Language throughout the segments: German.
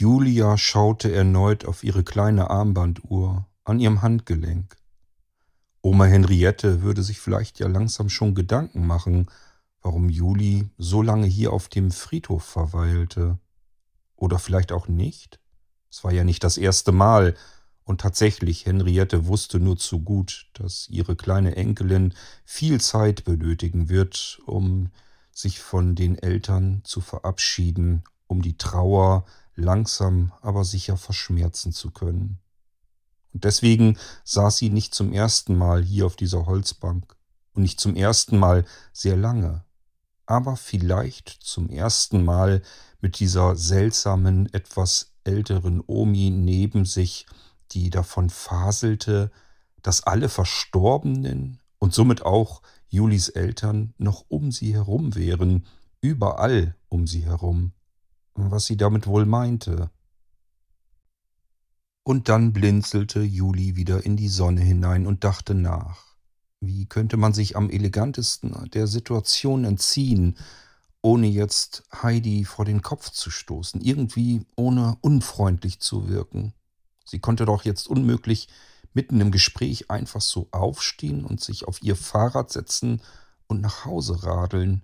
Julia schaute erneut auf ihre kleine Armbanduhr an ihrem Handgelenk. Oma Henriette würde sich vielleicht ja langsam schon Gedanken machen, warum Juli so lange hier auf dem Friedhof verweilte. Oder vielleicht auch nicht? Es war ja nicht das erste Mal, und tatsächlich, Henriette wusste nur zu gut, dass ihre kleine Enkelin viel Zeit benötigen wird, um sich von den Eltern zu verabschieden, um die Trauer langsam aber sicher verschmerzen zu können. Und deswegen saß sie nicht zum ersten Mal hier auf dieser Holzbank und nicht zum ersten Mal sehr lange, aber vielleicht zum ersten Mal mit dieser seltsamen, etwas älteren Omi neben sich, die davon faselte, dass alle Verstorbenen und somit auch Julis Eltern noch um sie herum wären, überall um sie herum was sie damit wohl meinte. Und dann blinzelte Juli wieder in die Sonne hinein und dachte nach. Wie könnte man sich am elegantesten der Situation entziehen, ohne jetzt Heidi vor den Kopf zu stoßen, irgendwie ohne unfreundlich zu wirken? Sie konnte doch jetzt unmöglich mitten im Gespräch einfach so aufstehen und sich auf ihr Fahrrad setzen und nach Hause radeln.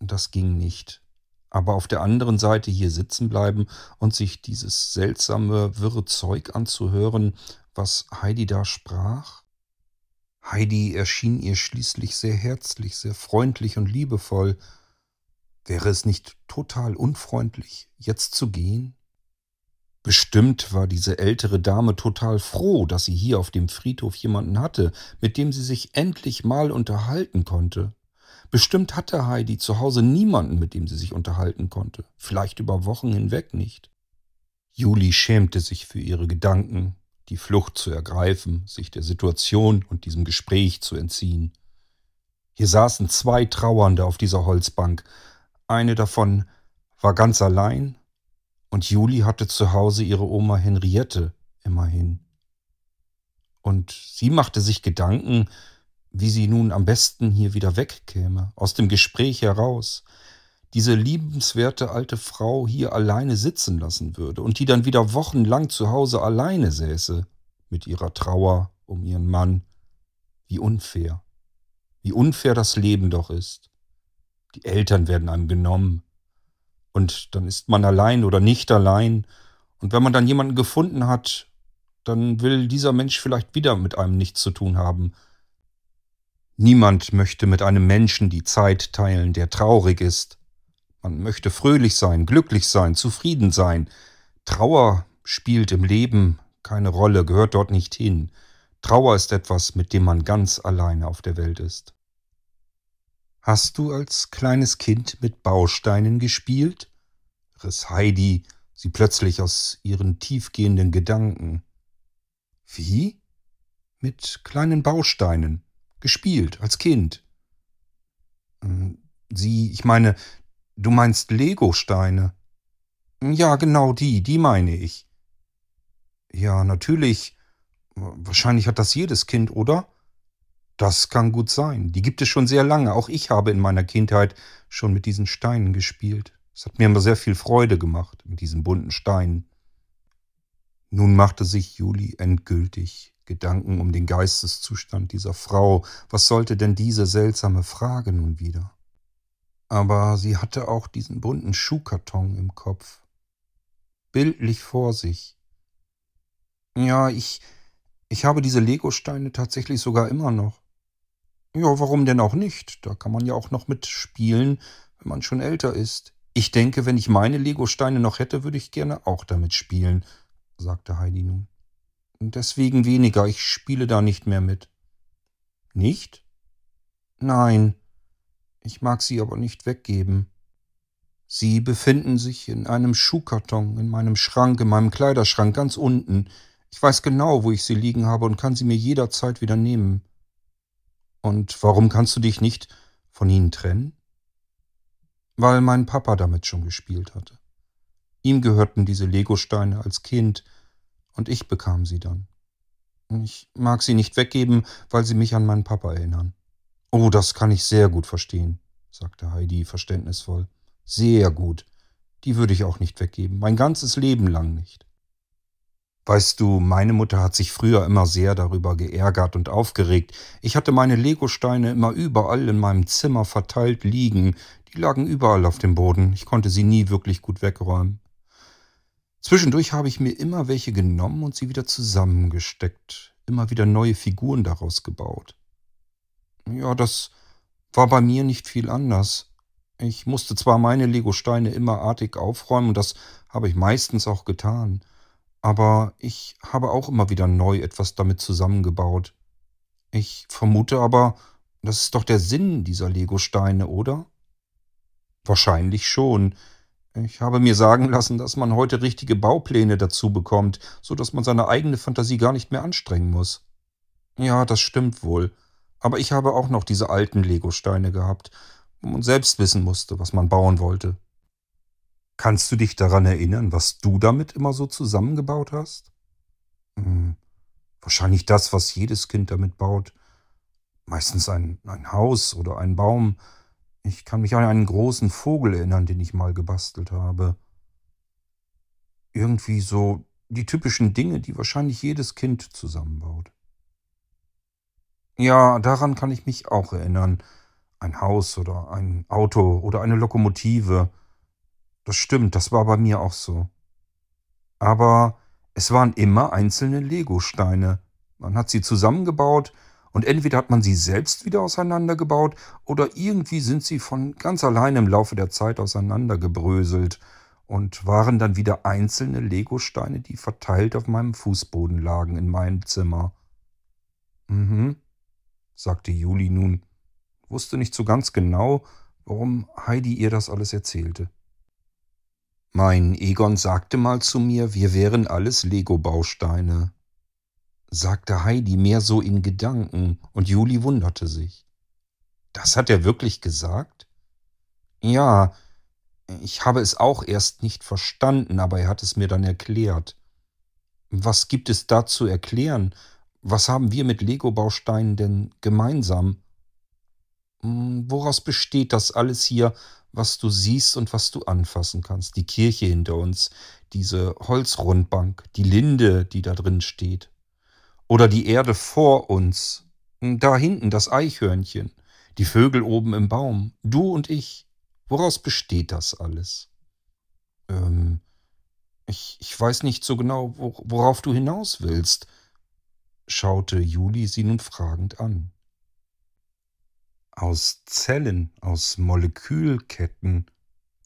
Das ging nicht aber auf der anderen Seite hier sitzen bleiben und sich dieses seltsame, wirre Zeug anzuhören, was Heidi da sprach? Heidi erschien ihr schließlich sehr herzlich, sehr freundlich und liebevoll. Wäre es nicht total unfreundlich, jetzt zu gehen? Bestimmt war diese ältere Dame total froh, dass sie hier auf dem Friedhof jemanden hatte, mit dem sie sich endlich mal unterhalten konnte. Bestimmt hatte Heidi zu Hause niemanden, mit dem sie sich unterhalten konnte. Vielleicht über Wochen hinweg nicht. Juli schämte sich für ihre Gedanken, die Flucht zu ergreifen, sich der Situation und diesem Gespräch zu entziehen. Hier saßen zwei Trauernde auf dieser Holzbank. Eine davon war ganz allein und Juli hatte zu Hause ihre Oma Henriette immerhin. Und sie machte sich Gedanken, wie sie nun am besten hier wieder wegkäme, aus dem Gespräch heraus, diese liebenswerte alte Frau hier alleine sitzen lassen würde und die dann wieder wochenlang zu Hause alleine säße, mit ihrer Trauer um ihren Mann. Wie unfair. Wie unfair das Leben doch ist. Die Eltern werden einem genommen. Und dann ist man allein oder nicht allein. Und wenn man dann jemanden gefunden hat, dann will dieser Mensch vielleicht wieder mit einem nichts zu tun haben, Niemand möchte mit einem Menschen die Zeit teilen, der traurig ist. Man möchte fröhlich sein, glücklich sein, zufrieden sein. Trauer spielt im Leben keine Rolle, gehört dort nicht hin. Trauer ist etwas, mit dem man ganz alleine auf der Welt ist. Hast du als kleines Kind mit Bausteinen gespielt? riss Heidi sie plötzlich aus ihren tiefgehenden Gedanken. Wie? Mit kleinen Bausteinen gespielt als Kind. Ähm, sie, ich meine, du meinst Lego-Steine. Ja, genau die, die meine ich. Ja, natürlich. Wahrscheinlich hat das jedes Kind, oder? Das kann gut sein. Die gibt es schon sehr lange. Auch ich habe in meiner Kindheit schon mit diesen Steinen gespielt. Es hat mir immer sehr viel Freude gemacht, mit diesen bunten Steinen. Nun machte sich Juli endgültig Gedanken um den Geisteszustand dieser Frau. Was sollte denn diese seltsame Frage nun wieder? Aber sie hatte auch diesen bunten Schuhkarton im Kopf. Bildlich vor sich. Ja, ich, ich habe diese Legosteine tatsächlich sogar immer noch. Ja, warum denn auch nicht? Da kann man ja auch noch mitspielen, wenn man schon älter ist. Ich denke, wenn ich meine Legosteine noch hätte, würde ich gerne auch damit spielen, sagte Heidi nun. Deswegen weniger, ich spiele da nicht mehr mit. Nicht? Nein, ich mag sie aber nicht weggeben. Sie befinden sich in einem Schuhkarton, in meinem Schrank, in meinem Kleiderschrank ganz unten. Ich weiß genau, wo ich sie liegen habe und kann sie mir jederzeit wieder nehmen. Und warum kannst du dich nicht von ihnen trennen? Weil mein Papa damit schon gespielt hatte. Ihm gehörten diese Legosteine als Kind, und ich bekam sie dann. Ich mag sie nicht weggeben, weil sie mich an meinen Papa erinnern. Oh, das kann ich sehr gut verstehen, sagte Heidi verständnisvoll. Sehr gut. Die würde ich auch nicht weggeben, mein ganzes Leben lang nicht. Weißt du, meine Mutter hat sich früher immer sehr darüber geärgert und aufgeregt. Ich hatte meine Legosteine immer überall in meinem Zimmer verteilt liegen. Die lagen überall auf dem Boden. Ich konnte sie nie wirklich gut wegräumen. Zwischendurch habe ich mir immer welche genommen und sie wieder zusammengesteckt, immer wieder neue Figuren daraus gebaut. Ja, das war bei mir nicht viel anders. Ich musste zwar meine Legosteine immer artig aufräumen, und das habe ich meistens auch getan, aber ich habe auch immer wieder neu etwas damit zusammengebaut. Ich vermute aber, das ist doch der Sinn dieser Legosteine, oder? Wahrscheinlich schon. Ich habe mir sagen lassen, dass man heute richtige Baupläne dazu bekommt, so dass man seine eigene Fantasie gar nicht mehr anstrengen muss. Ja, das stimmt wohl. Aber ich habe auch noch diese alten Legosteine gehabt, wo man selbst wissen musste, was man bauen wollte. Kannst du dich daran erinnern, was du damit immer so zusammengebaut hast? Hm, wahrscheinlich das, was jedes Kind damit baut. Meistens ein, ein Haus oder ein Baum. Ich kann mich an einen großen Vogel erinnern, den ich mal gebastelt habe. Irgendwie so die typischen Dinge, die wahrscheinlich jedes Kind zusammenbaut. Ja, daran kann ich mich auch erinnern. Ein Haus oder ein Auto oder eine Lokomotive. Das stimmt, das war bei mir auch so. Aber es waren immer einzelne Legosteine. Man hat sie zusammengebaut und entweder hat man sie selbst wieder auseinandergebaut oder irgendwie sind sie von ganz alleine im Laufe der Zeit auseinandergebröselt und waren dann wieder einzelne Legosteine, die verteilt auf meinem Fußboden lagen in meinem Zimmer. Mhm, sagte Juli nun, wusste nicht so ganz genau, warum Heidi ihr das alles erzählte. Mein Egon sagte mal zu mir, wir wären alles Lego-Bausteine, sagte Heidi mehr so in Gedanken, und Juli wunderte sich. Das hat er wirklich gesagt? Ja, ich habe es auch erst nicht verstanden, aber er hat es mir dann erklärt. Was gibt es da zu erklären? Was haben wir mit Lego-Bausteinen denn gemeinsam? Hm, woraus besteht das alles hier, was du siehst und was du anfassen kannst. Die Kirche hinter uns, diese Holzrundbank, die Linde, die da drin steht. Oder die Erde vor uns. Da hinten das Eichhörnchen, die Vögel oben im Baum, du und ich. Woraus besteht das alles? Ähm, ich, ich weiß nicht so genau, worauf du hinaus willst, schaute Juli sie nun fragend an aus Zellen, aus Molekülketten.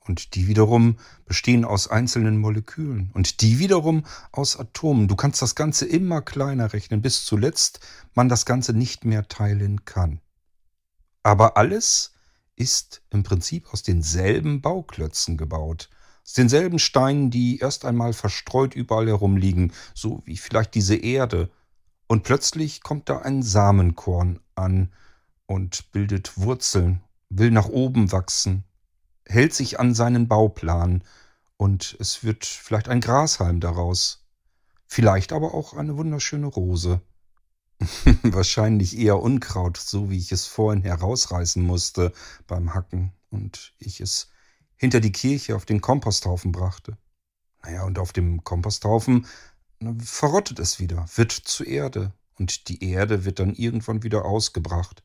Und die wiederum bestehen aus einzelnen Molekülen. Und die wiederum aus Atomen. Du kannst das Ganze immer kleiner rechnen, bis zuletzt man das Ganze nicht mehr teilen kann. Aber alles ist im Prinzip aus denselben Bauklötzen gebaut. Aus denselben Steinen, die erst einmal verstreut überall herumliegen, so wie vielleicht diese Erde. Und plötzlich kommt da ein Samenkorn an, und bildet Wurzeln, will nach oben wachsen, hält sich an seinen Bauplan und es wird vielleicht ein Grashalm daraus, vielleicht aber auch eine wunderschöne Rose. Wahrscheinlich eher Unkraut, so wie ich es vorhin herausreißen musste beim Hacken und ich es hinter die Kirche auf den Komposthaufen brachte. Naja, und auf dem Komposthaufen verrottet es wieder, wird zu Erde und die Erde wird dann irgendwann wieder ausgebracht.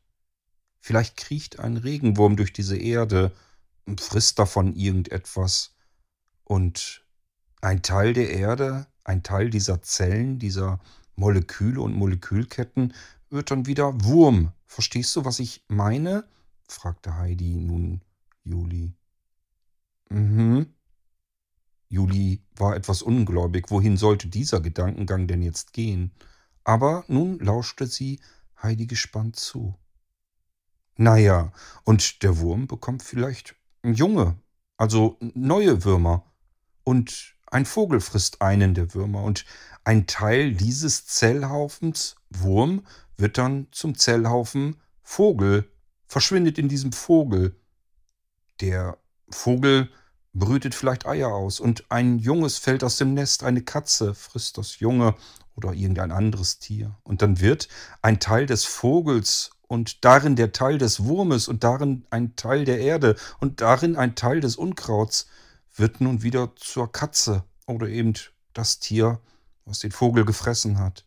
Vielleicht kriecht ein Regenwurm durch diese Erde frisst davon irgendetwas. Und ein Teil der Erde, ein Teil dieser Zellen, dieser Moleküle und Molekülketten wird dann wieder Wurm. Verstehst du, was ich meine? fragte Heidi nun Juli. Mhm. Juli war etwas ungläubig. Wohin sollte dieser Gedankengang denn jetzt gehen? Aber nun lauschte sie Heidi gespannt zu. Naja, und der Wurm bekommt vielleicht junge, also neue Würmer. Und ein Vogel frisst einen der Würmer. Und ein Teil dieses Zellhaufens Wurm wird dann zum Zellhaufen Vogel, verschwindet in diesem Vogel. Der Vogel brütet vielleicht Eier aus und ein Junges fällt aus dem Nest, eine Katze frisst das Junge oder irgendein anderes Tier. Und dann wird ein Teil des Vogels und darin der Teil des Wurmes und darin ein Teil der Erde und darin ein Teil des Unkrauts wird nun wieder zur Katze oder eben das Tier, was den Vogel gefressen hat.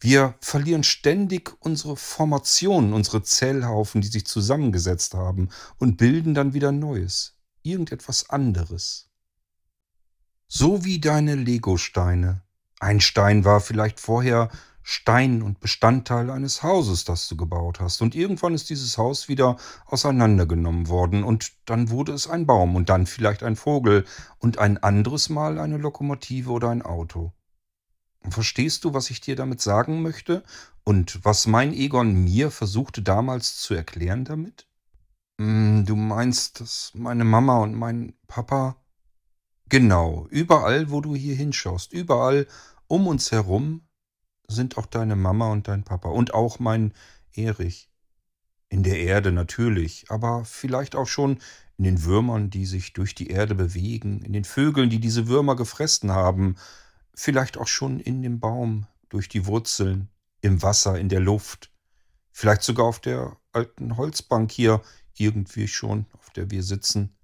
Wir verlieren ständig unsere Formationen, unsere Zellhaufen, die sich zusammengesetzt haben und bilden dann wieder Neues, irgendetwas anderes. So wie deine Legosteine. Ein Stein war vielleicht vorher Stein und Bestandteil eines Hauses, das du gebaut hast. Und irgendwann ist dieses Haus wieder auseinandergenommen worden und dann wurde es ein Baum und dann vielleicht ein Vogel und ein anderes Mal eine Lokomotive oder ein Auto. Verstehst du, was ich dir damit sagen möchte und was mein Egon mir versuchte damals zu erklären damit? Hm, du meinst, dass meine Mama und mein Papa. Genau, überall, wo du hier hinschaust, überall um uns herum sind auch deine Mama und dein Papa und auch mein Erich. In der Erde natürlich, aber vielleicht auch schon in den Würmern, die sich durch die Erde bewegen, in den Vögeln, die diese Würmer gefressen haben, vielleicht auch schon in dem Baum, durch die Wurzeln, im Wasser, in der Luft, vielleicht sogar auf der alten Holzbank hier irgendwie schon, auf der wir sitzen.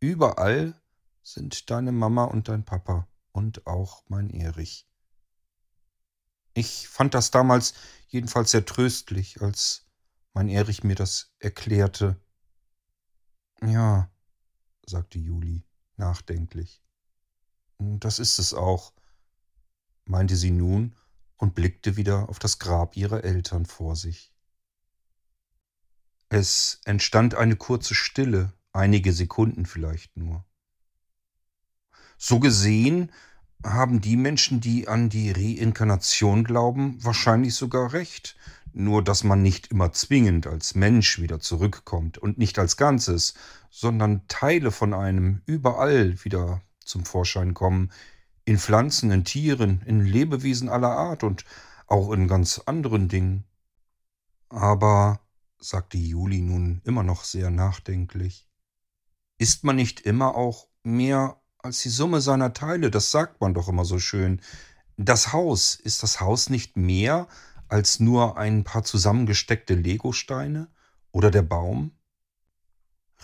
Überall sind deine Mama und dein Papa und auch mein Erich. Ich fand das damals jedenfalls sehr tröstlich, als mein Erich mir das erklärte. Ja, sagte Juli nachdenklich. Das ist es auch, meinte sie nun und blickte wieder auf das Grab ihrer Eltern vor sich. Es entstand eine kurze Stille, einige Sekunden vielleicht nur. So gesehen haben die Menschen, die an die Reinkarnation glauben, wahrscheinlich sogar recht. Nur dass man nicht immer zwingend als Mensch wieder zurückkommt und nicht als Ganzes, sondern Teile von einem überall wieder zum Vorschein kommen, in Pflanzen, in Tieren, in Lebewesen aller Art und auch in ganz anderen Dingen. Aber, sagte Juli nun immer noch sehr nachdenklich, ist man nicht immer auch mehr als die Summe seiner Teile, das sagt man doch immer so schön. Das Haus, ist das Haus nicht mehr als nur ein paar zusammengesteckte Legosteine? Oder der Baum?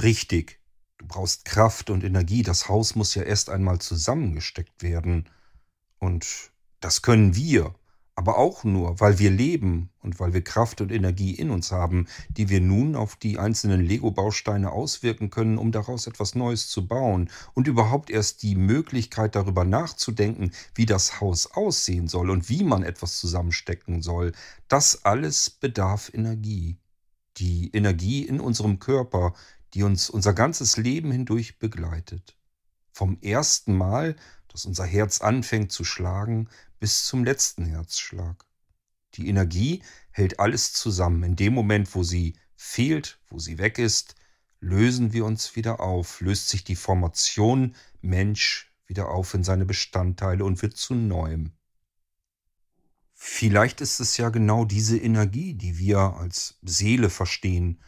Richtig, du brauchst Kraft und Energie, das Haus muss ja erst einmal zusammengesteckt werden. Und das können wir, aber auch nur, weil wir leben und weil wir Kraft und Energie in uns haben, die wir nun auf die einzelnen Lego-Bausteine auswirken können, um daraus etwas Neues zu bauen und überhaupt erst die Möglichkeit darüber nachzudenken, wie das Haus aussehen soll und wie man etwas zusammenstecken soll, das alles bedarf Energie. Die Energie in unserem Körper, die uns unser ganzes Leben hindurch begleitet. Vom ersten Mal, dass unser Herz anfängt zu schlagen, bis zum letzten Herzschlag. Die Energie hält alles zusammen. In dem Moment, wo sie fehlt, wo sie weg ist, lösen wir uns wieder auf, löst sich die Formation Mensch wieder auf in seine Bestandteile und wird zu neuem. Vielleicht ist es ja genau diese Energie, die wir als Seele verstehen,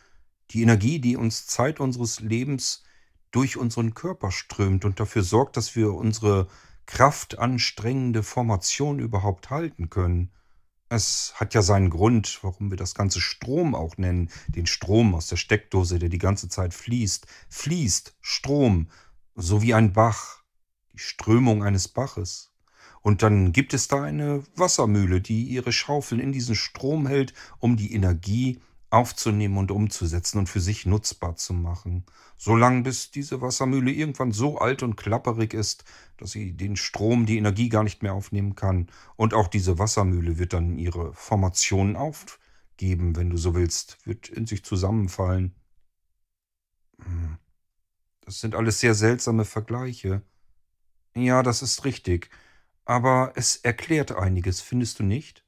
die Energie, die uns Zeit unseres Lebens durch unseren Körper strömt und dafür sorgt, dass wir unsere kraftanstrengende Formation überhaupt halten können. Es hat ja seinen Grund, warum wir das Ganze Strom auch nennen, den Strom aus der Steckdose, der die ganze Zeit fließt. Fließt Strom, so wie ein Bach, die Strömung eines Baches. Und dann gibt es da eine Wassermühle, die ihre Schaufeln in diesen Strom hält, um die Energie aufzunehmen und umzusetzen und für sich nutzbar zu machen. Solange bis diese Wassermühle irgendwann so alt und klapperig ist, dass sie den Strom, die Energie gar nicht mehr aufnehmen kann. Und auch diese Wassermühle wird dann ihre Formationen aufgeben, wenn du so willst, wird in sich zusammenfallen. Hm. Das sind alles sehr seltsame Vergleiche. Ja, das ist richtig. Aber es erklärt einiges, findest du nicht?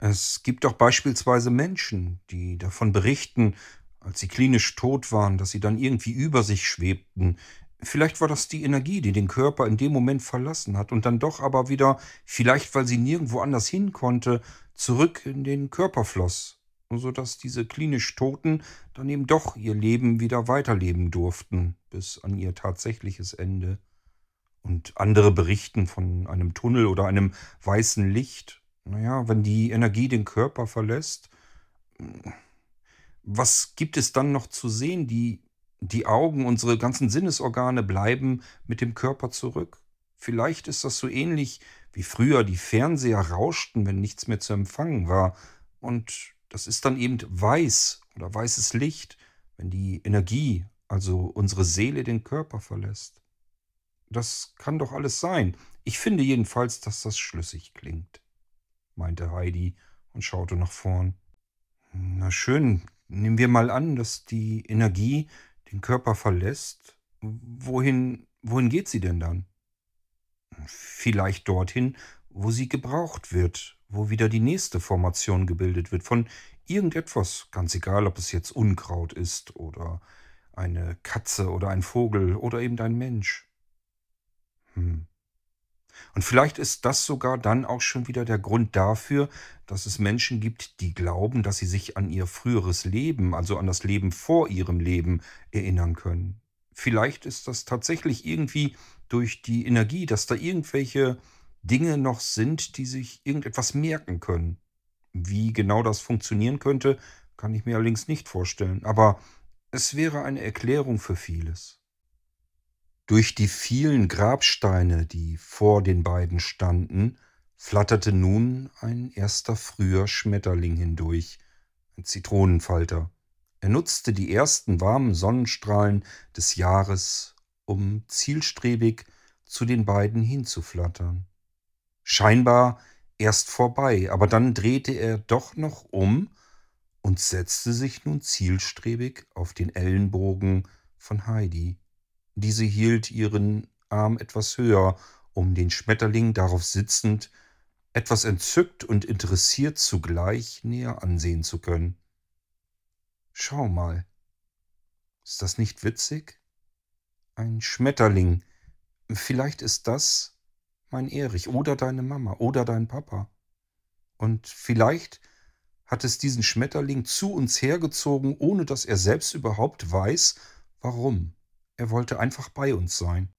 Es gibt doch beispielsweise Menschen, die davon berichten, als sie klinisch tot waren, dass sie dann irgendwie über sich schwebten. Vielleicht war das die Energie, die den Körper in dem Moment verlassen hat und dann doch aber wieder, vielleicht weil sie nirgendwo anders hin konnte, zurück in den Körper floss, sodass diese klinisch Toten dann eben doch ihr Leben wieder weiterleben durften, bis an ihr tatsächliches Ende. Und andere berichten von einem Tunnel oder einem weißen Licht, naja, wenn die Energie den Körper verlässt, was gibt es dann noch zu sehen? Die Die Augen, unsere ganzen Sinnesorgane bleiben mit dem Körper zurück. Vielleicht ist das so ähnlich wie früher die Fernseher rauschten, wenn nichts mehr zu empfangen war. Und das ist dann eben weiß oder weißes Licht, wenn die Energie, also unsere Seele, den Körper verlässt. Das kann doch alles sein. Ich finde jedenfalls, dass das schlüssig klingt, meinte Heidi und schaute nach vorn. Na schön, nehmen wir mal an, dass die Energie den Körper verlässt. Wohin, wohin geht sie denn dann? Vielleicht dorthin, wo sie gebraucht wird, wo wieder die nächste Formation gebildet wird, von irgendetwas, ganz egal, ob es jetzt Unkraut ist oder eine Katze oder ein Vogel oder eben ein Mensch. Hm. Und vielleicht ist das sogar dann auch schon wieder der Grund dafür, dass es Menschen gibt, die glauben, dass sie sich an ihr früheres Leben, also an das Leben vor ihrem Leben erinnern können. Vielleicht ist das tatsächlich irgendwie durch die Energie, dass da irgendwelche Dinge noch sind, die sich irgendetwas merken können. Wie genau das funktionieren könnte, kann ich mir allerdings nicht vorstellen. Aber es wäre eine Erklärung für vieles. Durch die vielen Grabsteine, die vor den beiden standen, flatterte nun ein erster früher Schmetterling hindurch, ein Zitronenfalter. Er nutzte die ersten warmen Sonnenstrahlen des Jahres, um zielstrebig zu den beiden hinzuflattern. Scheinbar erst vorbei, aber dann drehte er doch noch um und setzte sich nun zielstrebig auf den Ellenbogen von Heidi. Diese hielt ihren Arm etwas höher, um den Schmetterling darauf sitzend, etwas entzückt und interessiert zugleich näher ansehen zu können. Schau mal. Ist das nicht witzig? Ein Schmetterling. Vielleicht ist das mein Erich oder deine Mama oder dein Papa. Und vielleicht hat es diesen Schmetterling zu uns hergezogen, ohne dass er selbst überhaupt weiß, warum. Er wollte einfach bei uns sein.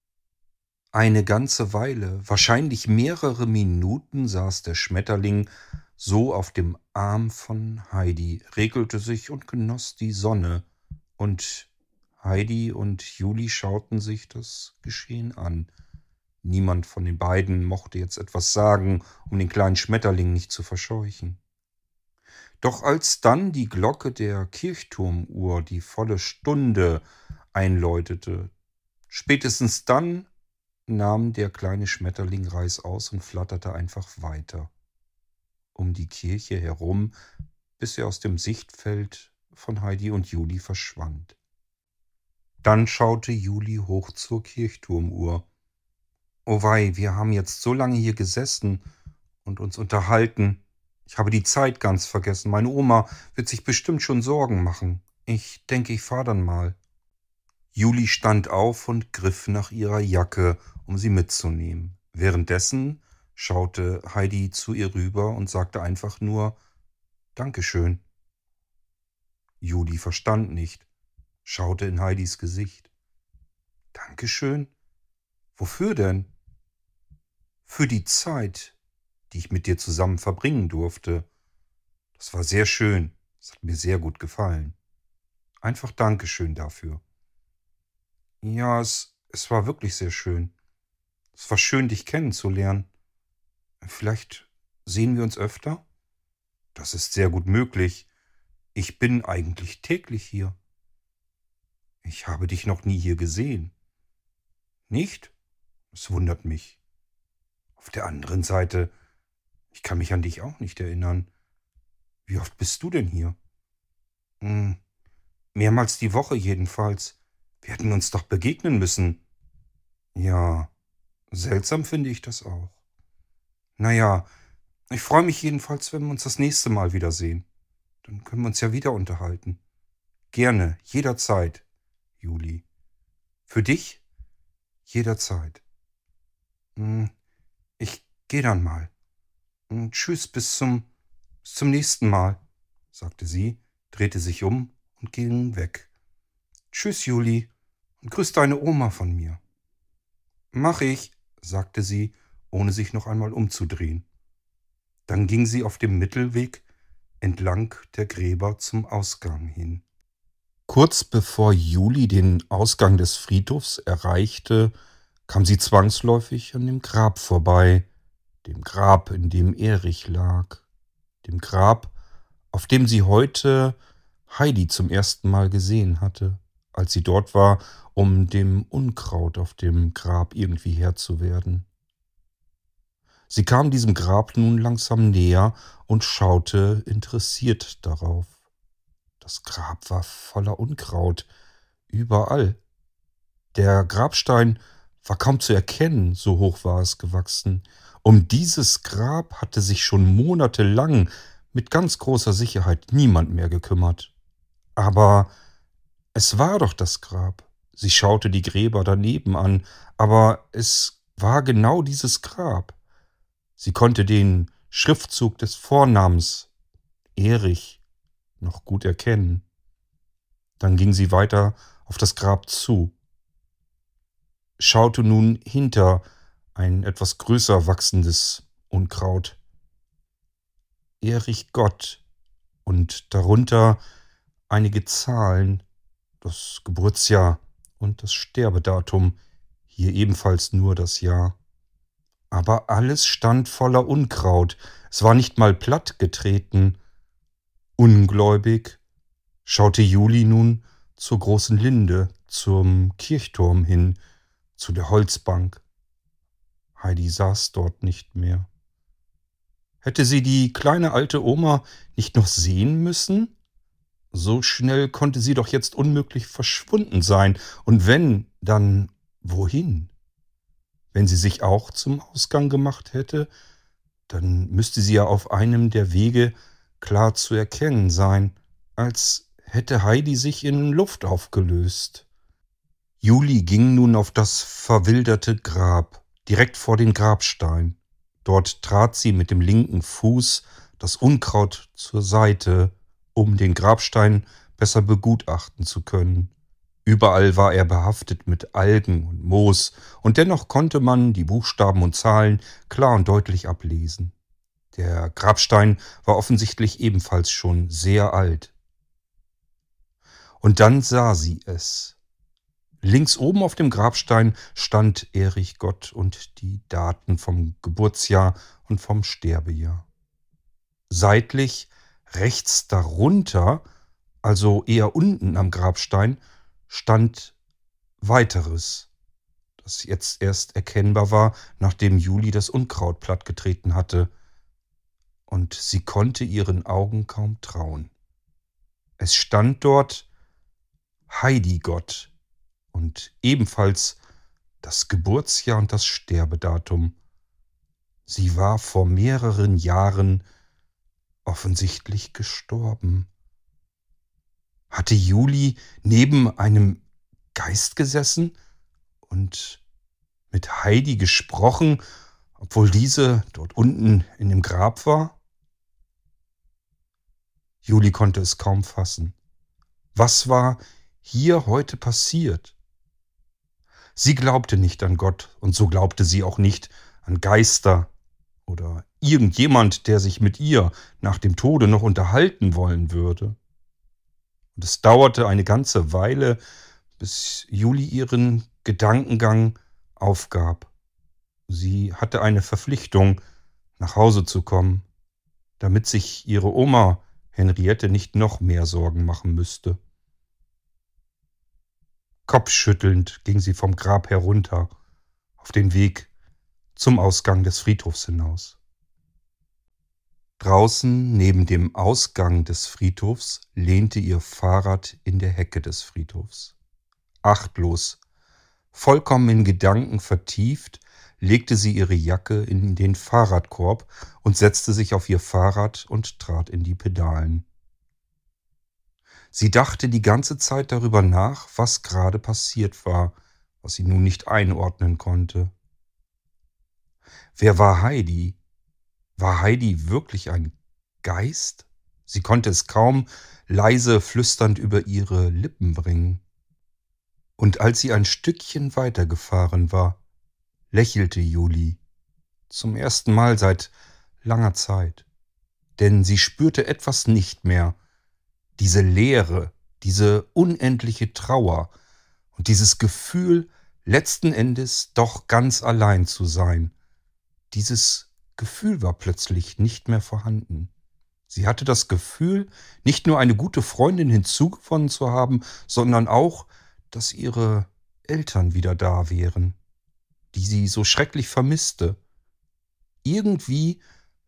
Eine ganze Weile, wahrscheinlich mehrere Minuten, saß der Schmetterling so auf dem Arm von Heidi, regelte sich und genoss die Sonne, und Heidi und Juli schauten sich das Geschehen an. Niemand von den beiden mochte jetzt etwas sagen, um den kleinen Schmetterling nicht zu verscheuchen. Doch als dann die Glocke der Kirchturmuhr die volle Stunde einläutete. Spätestens dann nahm der kleine Schmetterling Reis aus und flatterte einfach weiter um die Kirche herum, bis er aus dem Sichtfeld von Heidi und Juli verschwand. Dann schaute Juli hoch zur Kirchturmuhr. Oh wei, wir haben jetzt so lange hier gesessen und uns unterhalten. Ich habe die Zeit ganz vergessen. Meine Oma wird sich bestimmt schon Sorgen machen. Ich denke, ich fahr dann mal. Juli stand auf und griff nach ihrer Jacke, um sie mitzunehmen. Währenddessen schaute Heidi zu ihr rüber und sagte einfach nur Dankeschön. Juli verstand nicht, schaute in Heidis Gesicht. Dankeschön? Wofür denn? Für die Zeit, die ich mit dir zusammen verbringen durfte. Das war sehr schön, es hat mir sehr gut gefallen. Einfach Dankeschön dafür. Ja, es, es war wirklich sehr schön. Es war schön, dich kennenzulernen. Vielleicht sehen wir uns öfter? Das ist sehr gut möglich. Ich bin eigentlich täglich hier. Ich habe dich noch nie hier gesehen. Nicht? Es wundert mich. Auf der anderen Seite, ich kann mich an dich auch nicht erinnern. Wie oft bist du denn hier? Hm, mehrmals die Woche jedenfalls. Wir hätten uns doch begegnen müssen. Ja, seltsam finde ich das auch. Naja, ich freue mich jedenfalls, wenn wir uns das nächste Mal wiedersehen. Dann können wir uns ja wieder unterhalten. Gerne, jederzeit, Juli. Für dich? Jederzeit. Hm, ich gehe dann mal. Hm, tschüss, bis zum, bis zum nächsten Mal, sagte sie, drehte sich um und ging weg. Tschüss, Juli, und grüß deine Oma von mir. Mach ich, sagte sie, ohne sich noch einmal umzudrehen. Dann ging sie auf dem Mittelweg entlang der Gräber zum Ausgang hin. Kurz bevor Juli den Ausgang des Friedhofs erreichte, kam sie zwangsläufig an dem Grab vorbei, dem Grab, in dem Erich lag, dem Grab, auf dem sie heute Heidi zum ersten Mal gesehen hatte, als sie dort war, um dem Unkraut auf dem Grab irgendwie Herr zu werden. Sie kam diesem Grab nun langsam näher und schaute interessiert darauf. Das Grab war voller Unkraut, überall. Der Grabstein war kaum zu erkennen, so hoch war es gewachsen. Um dieses Grab hatte sich schon monatelang mit ganz großer Sicherheit niemand mehr gekümmert. Aber es war doch das Grab. Sie schaute die Gräber daneben an, aber es war genau dieses Grab. Sie konnte den Schriftzug des Vornamens Erich noch gut erkennen. Dann ging sie weiter auf das Grab zu, schaute nun hinter ein etwas größer wachsendes Unkraut. Erich Gott und darunter einige Zahlen, das Geburtsjahr und das Sterbedatum, hier ebenfalls nur das Jahr. Aber alles stand voller Unkraut, es war nicht mal platt getreten, Ungläubig schaute Juli nun zur großen Linde, zum Kirchturm hin, zu der Holzbank. Heidi saß dort nicht mehr. Hätte sie die kleine alte Oma nicht noch sehen müssen? So schnell konnte sie doch jetzt unmöglich verschwunden sein. Und wenn, dann wohin? Wenn sie sich auch zum Ausgang gemacht hätte, dann müsste sie ja auf einem der Wege klar zu erkennen sein, als hätte Heidi sich in Luft aufgelöst. Juli ging nun auf das verwilderte Grab, direkt vor den Grabstein. Dort trat sie mit dem linken Fuß das Unkraut zur Seite, um den Grabstein besser begutachten zu können. Überall war er behaftet mit Algen und Moos, und dennoch konnte man die Buchstaben und Zahlen klar und deutlich ablesen. Der Grabstein war offensichtlich ebenfalls schon sehr alt. Und dann sah sie es. Links oben auf dem Grabstein stand Erich Gott und die Daten vom Geburtsjahr und vom Sterbejahr. Seitlich, rechts darunter, also eher unten am Grabstein, stand weiteres, das jetzt erst erkennbar war, nachdem Juli das Unkraut plattgetreten hatte – und sie konnte ihren Augen kaum trauen. Es stand dort Heidi Gott und ebenfalls das Geburtsjahr und das Sterbedatum. Sie war vor mehreren Jahren offensichtlich gestorben. Hatte Juli neben einem Geist gesessen und mit Heidi gesprochen, obwohl diese dort unten in dem Grab war? Juli konnte es kaum fassen. Was war hier heute passiert? Sie glaubte nicht an Gott und so glaubte sie auch nicht an Geister oder irgendjemand, der sich mit ihr nach dem Tode noch unterhalten wollen würde. Und es dauerte eine ganze Weile, bis Juli ihren Gedankengang aufgab. Sie hatte eine Verpflichtung, nach Hause zu kommen, damit sich ihre Oma Henriette nicht noch mehr Sorgen machen müsste. Kopfschüttelnd ging sie vom Grab herunter, auf den Weg zum Ausgang des Friedhofs hinaus. Draußen neben dem Ausgang des Friedhofs lehnte ihr Fahrrad in der Hecke des Friedhofs. Achtlos, vollkommen in Gedanken vertieft, legte sie ihre Jacke in den Fahrradkorb und setzte sich auf ihr Fahrrad und trat in die Pedalen. Sie dachte die ganze Zeit darüber nach, was gerade passiert war, was sie nun nicht einordnen konnte. Wer war Heidi? War Heidi wirklich ein Geist? Sie konnte es kaum leise flüsternd über ihre Lippen bringen. Und als sie ein Stückchen weitergefahren war, lächelte Juli. Zum ersten Mal seit langer Zeit. Denn sie spürte etwas nicht mehr. Diese Leere, diese unendliche Trauer und dieses Gefühl, letzten Endes doch ganz allein zu sein. Dieses Gefühl war plötzlich nicht mehr vorhanden. Sie hatte das Gefühl, nicht nur eine gute Freundin hinzugewonnen zu haben, sondern auch, dass ihre Eltern wieder da wären, die sie so schrecklich vermisste. Irgendwie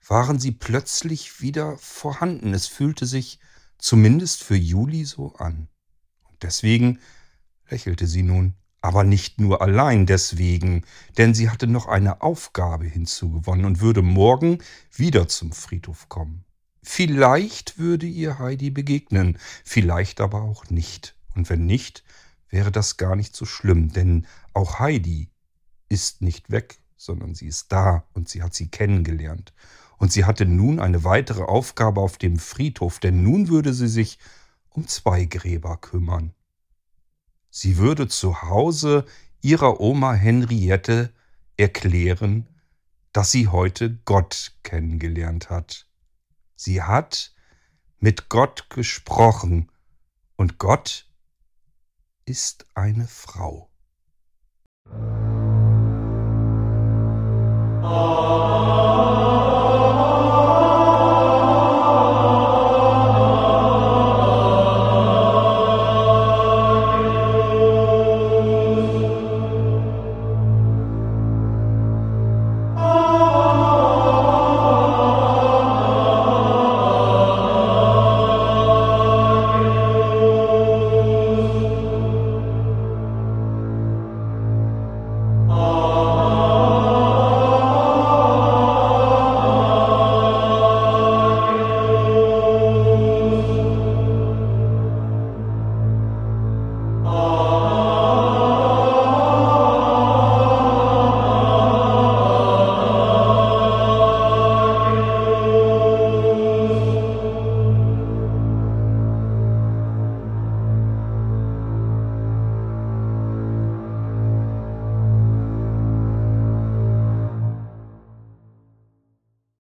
waren sie plötzlich wieder vorhanden. Es fühlte sich zumindest für Juli so an. Und deswegen lächelte sie nun. Aber nicht nur allein deswegen, denn sie hatte noch eine Aufgabe hinzugewonnen und würde morgen wieder zum Friedhof kommen. Vielleicht würde ihr Heidi begegnen, vielleicht aber auch nicht. Und wenn nicht, wäre das gar nicht so schlimm, denn auch Heidi ist nicht weg, sondern sie ist da und sie hat sie kennengelernt. Und sie hatte nun eine weitere Aufgabe auf dem Friedhof, denn nun würde sie sich um zwei Gräber kümmern. Sie würde zu Hause ihrer Oma Henriette erklären, dass sie heute Gott kennengelernt hat. Sie hat mit Gott gesprochen und Gott ist eine Frau. Oh.